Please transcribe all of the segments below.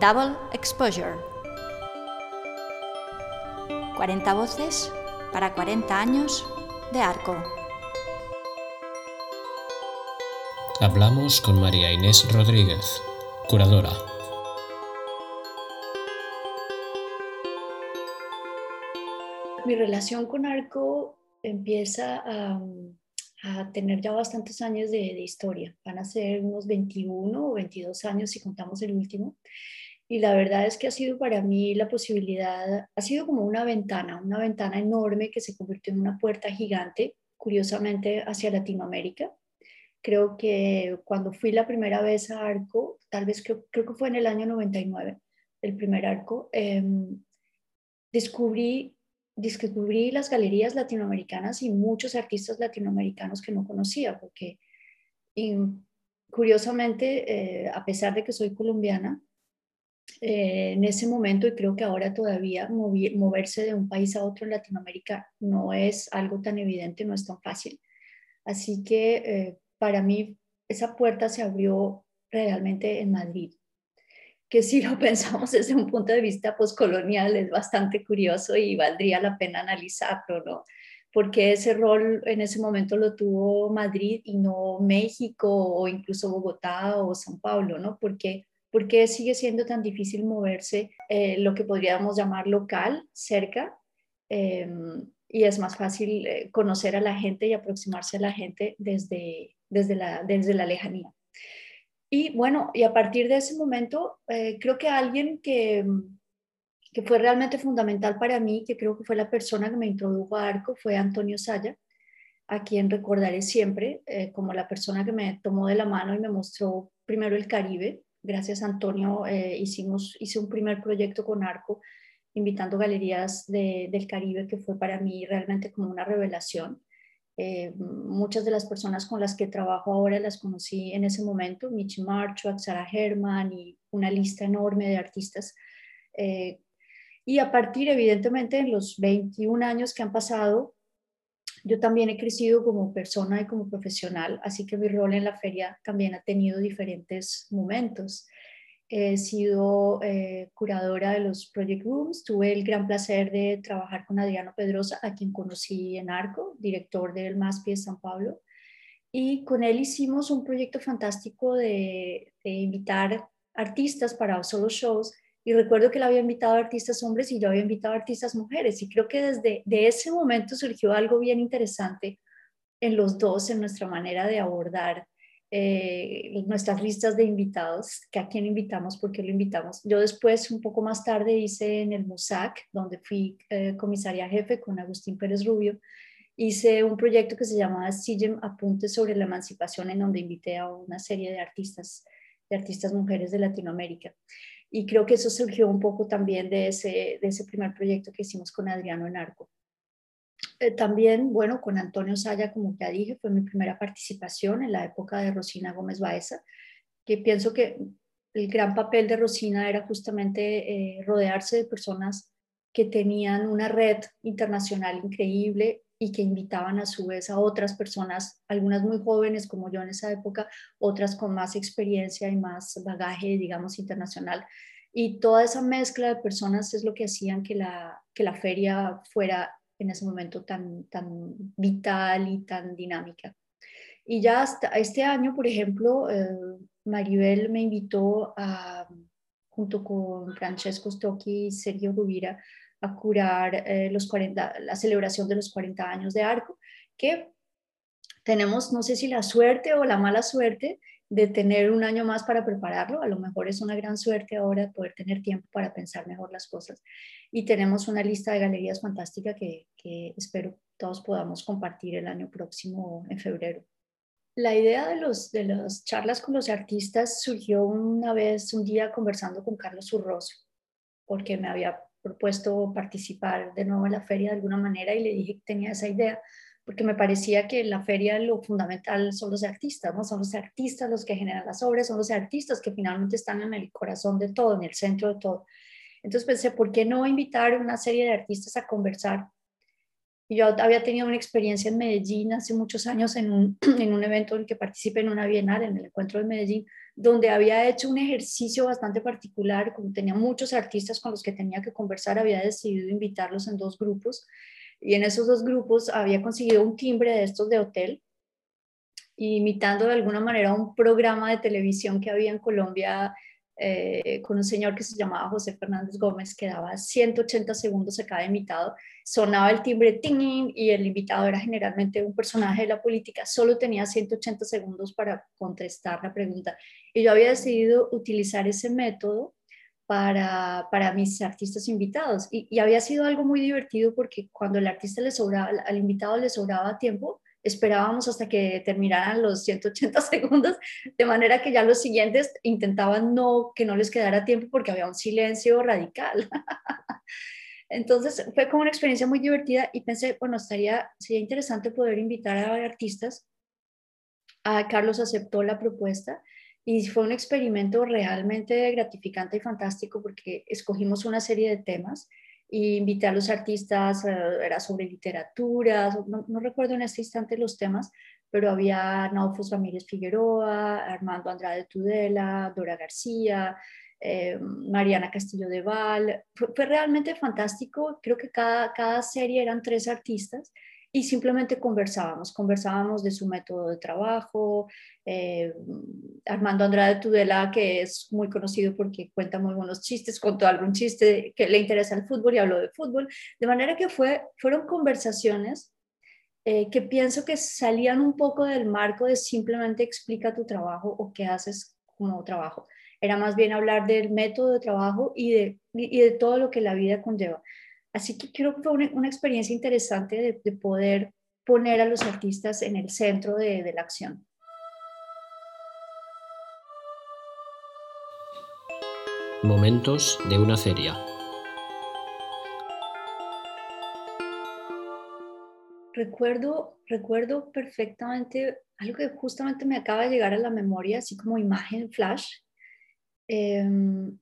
Double Exposure. 40 voces para 40 años de arco. Hablamos con María Inés Rodríguez, curadora. Mi relación con arco empieza a, tener ya bastantes años de, de, historia. Van a ser unos 21 o 22 años si contamos el último. Y la verdad es que ha sido para mí la posibilidad, ha sido como una ventana, una ventana enorme que se convirtió en una puerta gigante, curiosamente, hacia Latinoamérica Creo que cuando fui la primera vez a Arco, tal vez creo, que fue en el año 99, el primer Arco, em, descubrí, descubrí las galerías latinoamericanas y muchos artistas latinoamericanos que no conocía, porque curiosamente, eh, a pesar de que soy colombiana, eh, en ese momento, y creo que ahora todavía, moverse de un país a otro en Latinoamérica no es algo tan evidente, no es tan fácil. Así que eh, para mí esa puerta se abrió realmente en Madrid, que si lo pensamos desde un punto de vista postcolonial es bastante curioso y valdría la pena analizarlo, ¿no? Porque ese rol en ese momento lo tuvo Madrid y no México o incluso Bogotá o San Paulo, ¿no? Porque ¿Por qué sigue siendo tan difícil moverse eh, lo que podríamos llamar local, cerca? Em, y es más fácil eh, conocer a la gente y aproximarse a la gente desde, desde la, desde la lejanía. Y bueno, y a partir de ese momento, eh, creo que alguien que, que fue realmente fundamental para mí, que creo que fue la persona que me introdujo a Arco, fue Antonio Saya, a quien recordaré siempre eh, como la persona que me tomó de la mano y me mostró primero el Caribe. Gracias a Antonio eh, hicimos, hice un primer proyecto con Arco, invitando galerías del Caribe, que fue para mí realmente como una revelación. Eh, muchas de las personas con las que trabajo ahora las conocí en ese momento, Michi Marchuk, Sarah Herman y una lista enorme de artistas. Eh, y a partir, evidentemente, en los 21 años que han pasado, yo también he crecido como persona y como profesional, así que mi rol en la feria también ha tenido diferentes momentos. He sido eh, curadora de los Project Rooms. Tuve el gran placer de trabajar con Adriano Pedrosa, a quien conocí en Arco, director del MASPI de San Pablo. Y con él hicimos un proyecto fantástico de, invitar artistas para solo shows. Y recuerdo que él había invitado a artistas hombres y yo había invitado a artistas mujeres. Y creo que desde de ese momento surgió algo bien interesante en los dos, en nuestra manera de abordar eh, nuestras listas de invitados, que a quién invitamos, por qué lo invitamos. Yo después, un poco más tarde, hice en el MUSAC, donde fui eh, comisaria jefe con Agustín Pérez Rubio, hice un proyecto que se llamaba SIGEM Apuntes sobre la Emancipación, en donde invité a una serie de artistas, de artistas mujeres de Latinoamérica. Y creo que eso surgió un poco también de ese, de ese primer proyecto que hicimos con Adriano en Arco. Eh, también, bueno, con Antonio Saya, como ya dije, fue mi primera participación en la época de Rosina Gómez Baeza, que pienso que el gran papel de Rosina era justamente eh, rodearse de personas que tenían una red internacional increíble y que invitaban a su vez a otras personas, algunas muy jóvenes como yo en esa época, otras con más experiencia y más bagaje, digamos, internacional. Y toda esa mezcla de personas es lo que hacían que la, que la feria fuera en ese momento tan, tan vital y tan dinámica. Y ya hasta este año, por ejemplo, eh, Maribel me invitó junto con Francesco Stocchi y Sergio Rubira a curar eh, los 40, la celebración de los 40 años de Arco, que tenemos, no sé si la suerte o la mala suerte de tener un año más para prepararlo. A lo mejor es una gran suerte ahora poder tener tiempo para pensar mejor las cosas. Y tenemos una lista de galerías fantástica que, que espero todos podamos compartir el año próximo en febrero. La idea de, los, de las charlas con los artistas surgió una vez, un día conversando con Carlos Urroso, porque me había propuesto participar de nuevo en la feria de alguna manera y le dije que tenía esa idea porque me parecía que en la feria lo fundamental son los artistas, ¿no? Son los artistas los que generan las obras, son los artistas que finalmente están en el corazón de todo, en el centro de todo. Entonces pensé, ¿por qué no invitar una serie de artistas a conversar? Yo había tenido una experiencia en Medellín hace muchos años en un, en un evento en el que participé en una bienal, en el encuentro de Medellín, donde había hecho un ejercicio bastante particular, como tenía muchos artistas con los que tenía que conversar, había decidido invitarlos en dos grupos y en esos dos grupos había conseguido un timbre de estos de hotel, imitando de alguna manera un programa de televisión que había en Colombia eh, con un señor que se llamaba José Fernández Gómez, que daba 180 segundos a cada invitado, sonaba el timbre ting y el invitado era generalmente un personaje de la política, solo tenía 180 segundos para contestar la pregunta. Y yo había decidido utilizar ese método para, para mis artistas invitados. Y, había sido algo muy divertido porque cuando el artista le sobraba, al invitado le sobraba tiempo, esperábamos hasta que terminaran los 180 segundos, de manera que ya los siguientes intentaban no que no les quedara tiempo porque había un silencio radical. Entonces fue como una experiencia muy divertida y pensé, bueno, estaría, sería interesante poder invitar a artistas. A Carlos aceptó la propuesta y fue un experimento realmente gratificante y fantástico porque escogimos una serie de temas y invité a los artistas, eh, era sobre literatura, no, recuerdo en este instante los temas, pero había Naufus Ramírez Figueroa, Armando Andrade Tudela, Dora García, eh, Mariana Castillo de Val. Fue, fue, realmente fantástico, creo que cada, cada serie eran tres artistas y simplemente conversábamos, conversábamos de su método de trabajo. Eh, Armando Andrade Tudela, que es muy conocido porque cuenta muy buenos chistes, contó algún chiste que le interesa el fútbol y habló de fútbol, de manera que fue, fueron conversaciones eh, que pienso que salían un poco del marco de simplemente explica tu trabajo o qué haces como trabajo. Era más bien hablar del método de trabajo y de, y de todo lo que la vida conlleva. Así que creo que fue una, experiencia interesante de, poder poner a los artistas en el centro de, la acción. Momentos de una feria. Recuerdo, recuerdo perfectamente algo que justamente me acaba de llegar a la memoria, así como imagen flash. Em,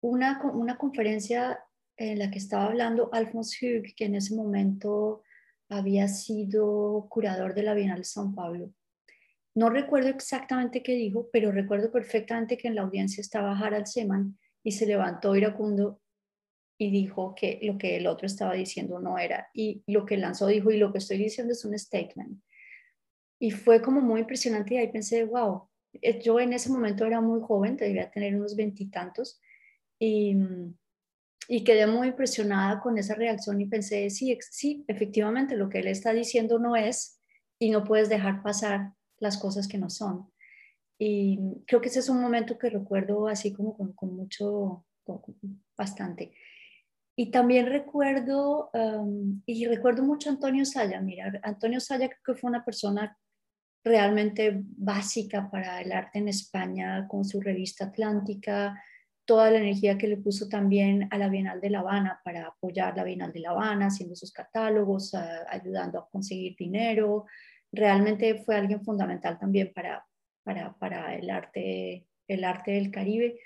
una, una conferencia en la que estaba hablando Alphonse Hug, que en ese momento había sido curador de la Bienal de San Pablo. No recuerdo exactamente qué dijo, pero recuerdo perfectamente que en la audiencia estaba Harald Seman y se levantó iracundo y dijo que lo que el otro estaba diciendo no era. Y lo que lanzó dijo, y lo que estoy diciendo es un statement. Y fue como muy impresionante y ahí pensé, wow, eh, yo en ese momento era muy joven, debía tener unos veintitantos y, mm, y quedé muy impresionada con esa reacción y pensé, sí, sí, efectivamente lo que él está diciendo no es y no puedes dejar pasar las cosas que no son. Y creo que ese es un momento que recuerdo así como con, mucho, bastante. Y también recuerdo, um, y recuerdo mucho a Antonio Saya, mira, Antonio Saya creo que fue una persona realmente básica para el arte en España, con su revista Atlántica, toda la energía que le puso también a la Bienal de La Habana para apoyar la Bienal de La Habana, haciendo sus catálogos, ayudando a conseguir dinero. Realmente fue alguien fundamental también para, para, el, arte, el arte del Caribe.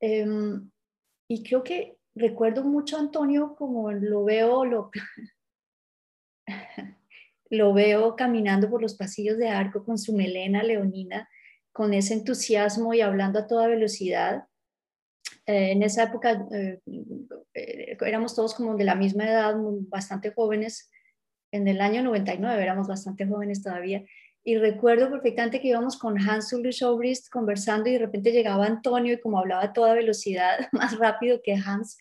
Em, y creo que recuerdo mucho a Antonio como lo veo, lo veo caminando por los pasillos de arco con su melena leonina, con ese entusiasmo y hablando a toda velocidad eh, en esa época eh, eh, éramos todos como de la misma edad, bastante jóvenes. En el año 99 éramos bastante jóvenes todavía. Y recuerdo perfectamente que íbamos con Hans Ulrich Obrist conversando y de repente llegaba Antonio y como hablaba a toda velocidad, más rápido que Hans,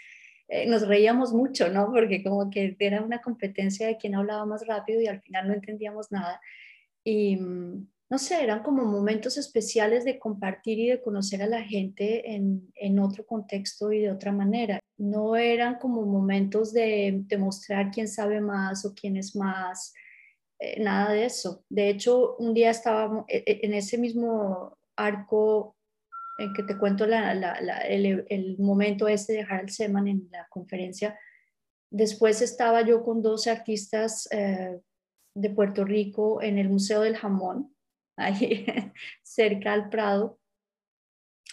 nos reíamos mucho, ¿no? Porque como que era una competencia de quién hablaba más rápido y al final no entendíamos nada. Y, mm, no sé, eran como momentos especiales de compartir y de conocer a la gente en, otro contexto y de otra manera. No eran como momentos de demostrar quién sabe más o quién es más, eh, nada de eso. De hecho, un día estábamos e, e, en ese mismo arco en que te cuento el, momento ese de Harald Seman en la conferencia. Después estaba yo con dos artistas eh, de Puerto Rico en el Museo del Jamón ahí cerca al Prado.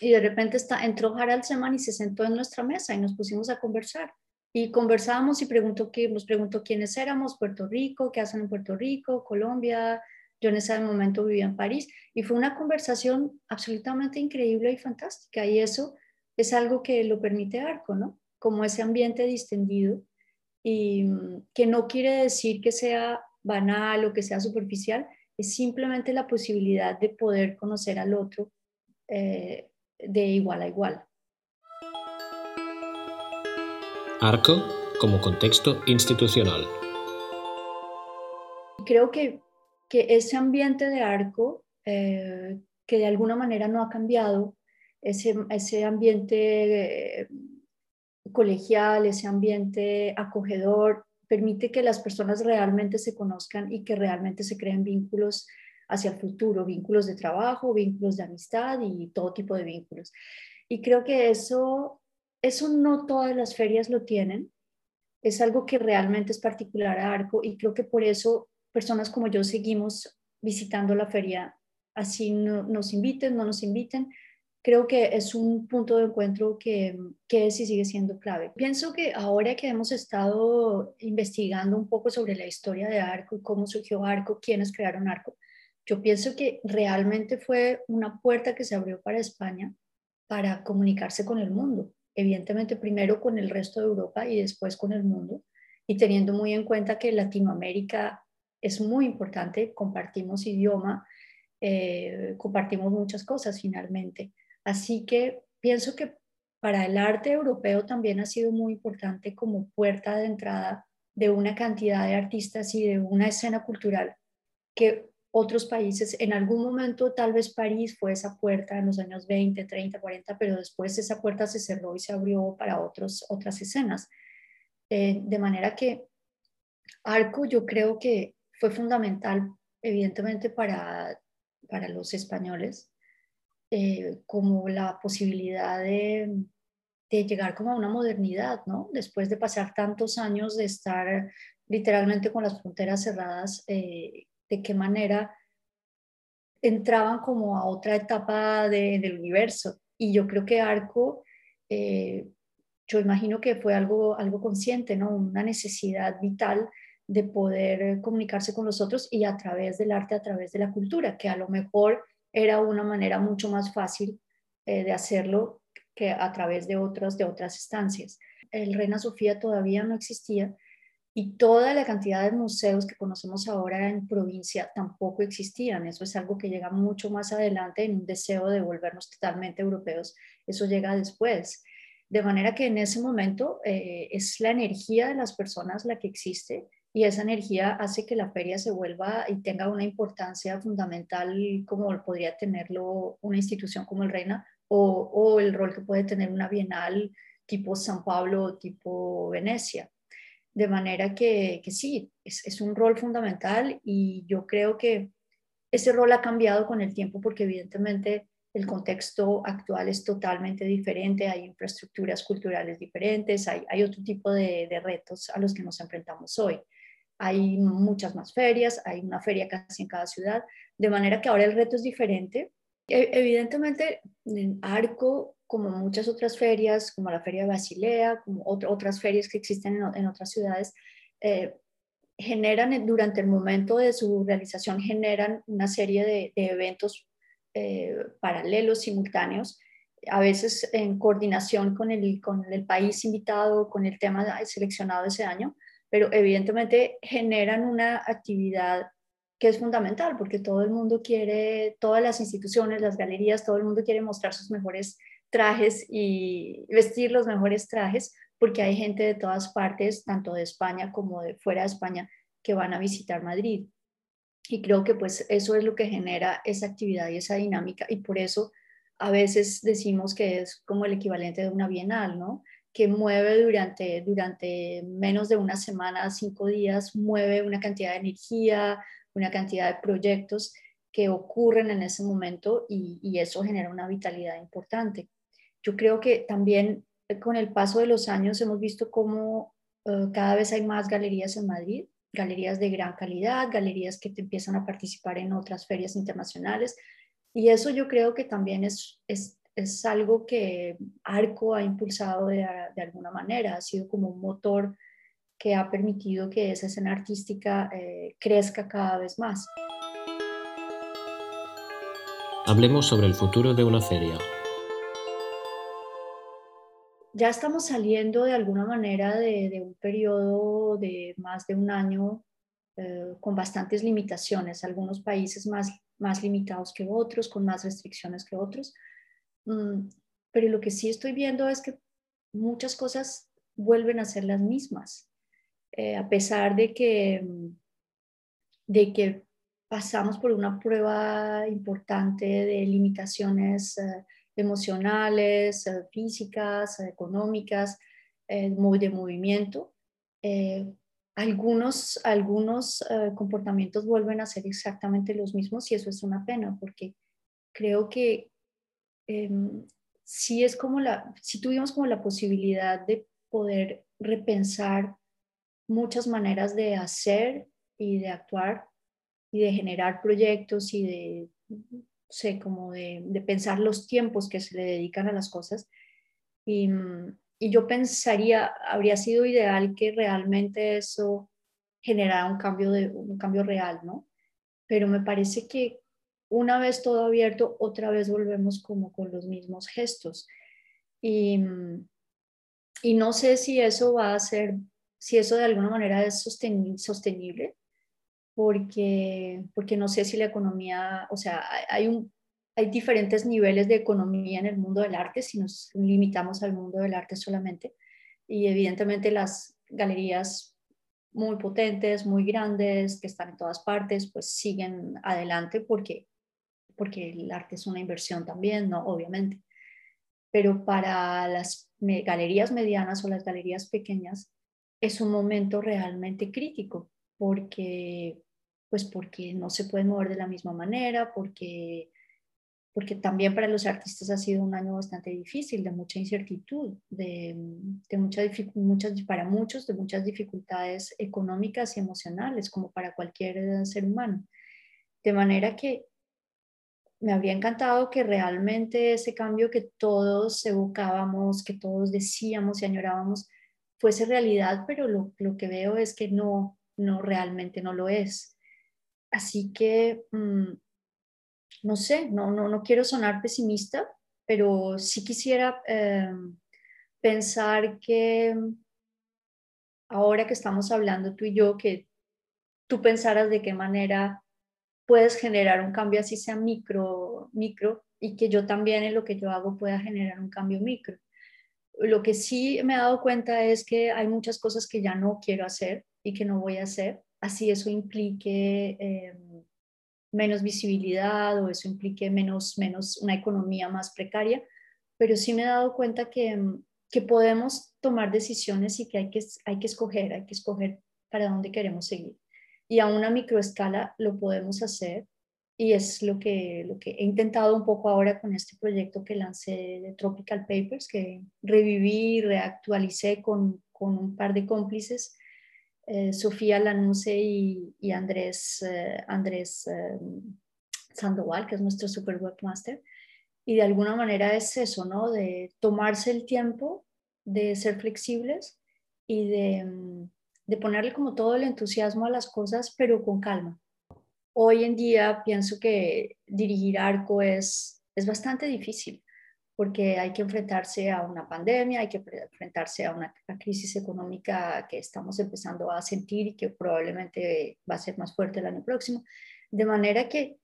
Y de repente está, entró Harald Seman y se sentó en nuestra mesa y nos pusimos a conversar. Y conversábamos y preguntó, nos preguntó quiénes éramos, Puerto Rico, qué hacen en Puerto Rico, Colombia, Yo en ese momento vivía en París y fue una conversación absolutamente increíble y fantástica y eso es algo que lo permite Arco, ¿no? Como ese ambiente distendido y mm, que no quiere decir que sea banal o que sea superficial, es simplemente la posibilidad de poder conocer al otro eh, de igual a igual. Arco como contexto institucional. Creo que, que ese ambiente de arco, eh, que de alguna manera no ha cambiado, ese, ese ambiente eh, colegial, ese ambiente acogedor, permite que las personas realmente se conozcan y que realmente se creen vínculos hacia el futuro, vínculos de trabajo, vínculos de amistad y todo tipo de vínculos. Y creo que eso, eso no todas las ferias lo tienen, es algo que realmente es particular a Arco y creo que por eso personas como yo seguimos visitando la feria, así no, nos inviten, no nos inviten. Creo que es un punto de encuentro que, que es y sigue siendo clave. Pienso que ahora que hemos estado investigando un poco sobre la historia de Arco y cómo surgió Arco, quiénes crearon Arco, yo pienso que realmente fue una puerta que se abrió para España para comunicarse con el mundo evidentemente primero con el resto de Europa y después con el mundo, y teniendo muy en cuenta que Latinoamérica es muy importante, compartimos idioma, eh, compartimos muchas cosas finalmente. Así que pienso que para el arte europeo también ha sido muy importante como puerta de entrada de una cantidad de artistas y de una escena cultural que otros países. En algún momento tal vez París fue esa puerta en los años 20, 30, 40, pero después esa puerta se cerró y se abrió para otros, otras escenas. Eh, de manera que Arco yo creo que fue fundamental, evidentemente, para, para los españoles, eh, como la posibilidad de, de, llegar como a una modernidad, ¿no? Después de pasar tantos años de estar literalmente con las fronteras cerradas, eh, de qué manera entraban como a otra etapa del universo. Y yo creo que Arco, eh, yo imagino que fue algo, algo consciente, ¿no? Una necesidad vital de poder comunicarse con los otros y a través del arte, a través de la cultura, que a lo mejor era una manera mucho más fácil eh, de hacerlo que a través de otras, de otras estancias. El Reina Sofía todavía no existía, y toda la cantidad de museos que conocemos ahora en provincia tampoco existían. Eso es algo que llega mucho más adelante en un deseo de volvernos totalmente europeos. Eso llega después. De manera que en ese momento eh, es la energía de las personas la que existe y esa energía hace que la feria se vuelva y tenga una importancia fundamental como podría tenerlo una institución como el Reina o, o el rol que puede tener una bienal tipo San Pablo o tipo Venecia. De manera que, sí, es, un rol fundamental y yo creo que ese rol ha cambiado con el tiempo porque evidentemente el contexto actual es totalmente diferente, hay infraestructuras culturales diferentes, hay, otro tipo de, retos a los que nos enfrentamos hoy. Hay muchas más ferias, hay una feria casi en cada ciudad, de manera que ahora el reto es diferente. E, evidentemente, en Arco como muchas otras ferias, como la Feria de Basilea, como otras ferias que existen en, otras ciudades, eh, generan durante el momento de su realización, generan una serie de, eventos eh, paralelos, simultáneos, a veces en coordinación con el, con el país invitado, con el tema seleccionado ese año, pero evidentemente generan una actividad que es fundamental porque todo el mundo quiere, todas las instituciones, las galerías, todo el mundo quiere mostrar sus mejores trajes y vestir los mejores trajes, porque hay gente de todas partes, tanto de España como de fuera de España, que van a visitar Madrid. Y creo que pues eso es lo que genera esa actividad y esa dinámica y por eso a veces decimos que es como el equivalente de una bienal, ¿no? Que mueve durante, durante menos de una semana, cinco días, mueve una cantidad de energía, una cantidad de proyectos que ocurren en ese momento y, y eso genera una vitalidad importante. Yo creo que también eh, con el paso de los años hemos visto cómo eh, cada vez hay más galerías en Madrid, galerías de gran calidad, galerías que te empiezan a participar en otras ferias internacionales. Y eso yo creo que también es, es, es algo que Arco ha impulsado de, de, alguna manera, ha sido como un motor que ha permitido que esa escena artística eh, crezca cada vez más. Hablemos sobre el futuro de una feria. Ya estamos saliendo de alguna manera de, un periodo de más de un año eh, con bastantes limitaciones, algunos países más, más limitados que otros, con más restricciones que otros. Mm, pero lo que sí estoy viendo es que muchas cosas vuelven a ser las mismas, eh, a pesar de que, de que pasamos por una prueba importante de limitaciones eh, emocionales, eh, físicas, económicas, de movimiento. algunos algunos comportamientos vuelven a ser exactamente los mismos y eso es una pena porque creo que em, si es como la, si tuvimos como la posibilidad de poder repensar muchas maneras de hacer y de actuar y de generar proyectos y de, sé, como de, de pensar los tiempos que se le dedican a las cosas. Y, y yo pensaría, habría sido ideal que realmente eso generara un cambio, de, un cambio real, ¿no? Pero me parece que una vez todo abierto, otra vez volvemos como con los mismos gestos. Y, y no sé si eso va a ser, si eso de alguna manera es sostenible, porque, porque no sé si la economía, o sea, hay, un, hay diferentes niveles de economía en el mundo del arte, si nos limitamos al mundo del arte solamente. Y evidentemente las galerías muy potentes, muy grandes, que están en todas partes, pues siguen adelante porque porque el arte es una inversión también, ¿no? Obviamente. Pero para las galerías medianas o las galerías pequeñas es un momento realmente crítico porque pues porque no se pueden mover de la misma manera, porque porque también para los artistas ha sido un año bastante difícil, de mucha incertidumbre, de, de mucha, muchas, para muchos, de muchas dificultades económicas y emocionales, como para cualquier ser humano. De manera que me habría encantado que realmente ese cambio que todos evocábamos, que todos decíamos y añorábamos, fuese realidad, pero lo, que veo es que no, no realmente no lo es. Así que, mm, no sé, no, no, no quiero sonar pesimista, pero sí quisiera em, pensar que ahora que estamos hablando tú y yo, que tú pensaras de qué manera puedes generar un cambio así sea micro, micro, y que yo también en lo que yo hago pueda generar un cambio micro. Lo que sí me he dado cuenta es que hay muchas cosas que ya no quiero hacer y que no voy a hacer, así eso implique em, menos visibilidad o eso implique menos, menos una economía más precaria, pero sí me he dado cuenta que, que podemos tomar decisiones y que hay, que hay que escoger, hay que escoger para dónde queremos seguir y a una microescala lo podemos hacer y es lo que, lo que he intentado un poco ahora con este proyecto que lancé de Tropical Papers, que reviví y reactualicé con, con un par de cómplices, eh, Sofía Lanuse y, y Andrés, eh, Andrés eh, Sandoval, que es nuestro super webmaster. Y de alguna manera es eso, ¿no? De tomarse el tiempo, de ser flexibles y de, mm, de ponerle como todo el entusiasmo a las cosas, pero con calma. Hoy en día pienso que dirigir arco es, es bastante difícil porque hay que enfrentarse a una pandemia, hay que enfrentarse a una crisis económica que estamos empezando a sentir y que probablemente va a ser más fuerte el año próximo. De manera que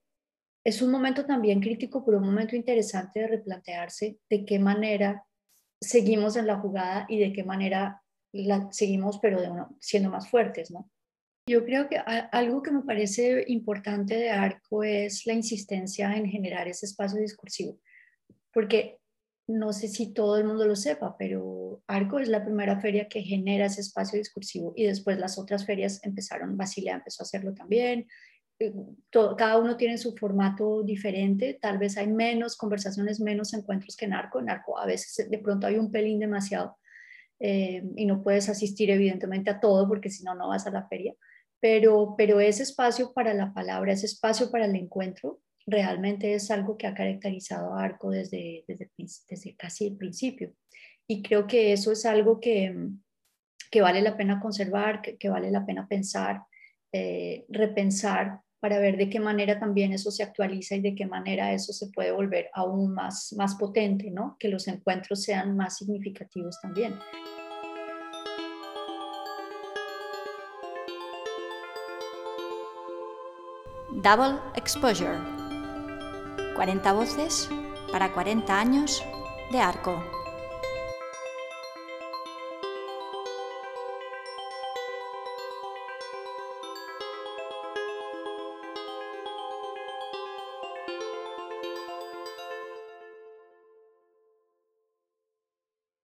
es un momento también crítico, pero un momento interesante de replantearse de qué manera seguimos en la jugada y de qué manera la seguimos, pero de siendo más fuertes, ¿no? Yo creo que algo que me parece importante de ARCO es la insistencia en generar ese espacio discursivo, porque no sé si todo el mundo lo sepa, pero ARCO es la primera feria que genera ese espacio discursivo y después las otras ferias empezaron, Basilea empezó a hacerlo también, eh, cada uno tiene su formato diferente, tal vez hay menos conversaciones, menos encuentros que en ARCO, en ARCO a veces de pronto hay un pelín demasiado, eh, y no puedes asistir evidentemente a todo porque si no, no vas a la feria, pero, pero ese espacio para la palabra, ese espacio para el encuentro, realmente es algo que ha caracterizado a Arco desde, desde, casi el principio. Y creo que eso es algo que, que vale la pena conservar, que, vale la pena pensar, eh, repensar para ver de qué manera también eso se actualiza y de qué manera eso se puede volver aún más, más potente, ¿no? Que los encuentros sean más significativos también. Double Exposure. 40 voces para 40 años de arco.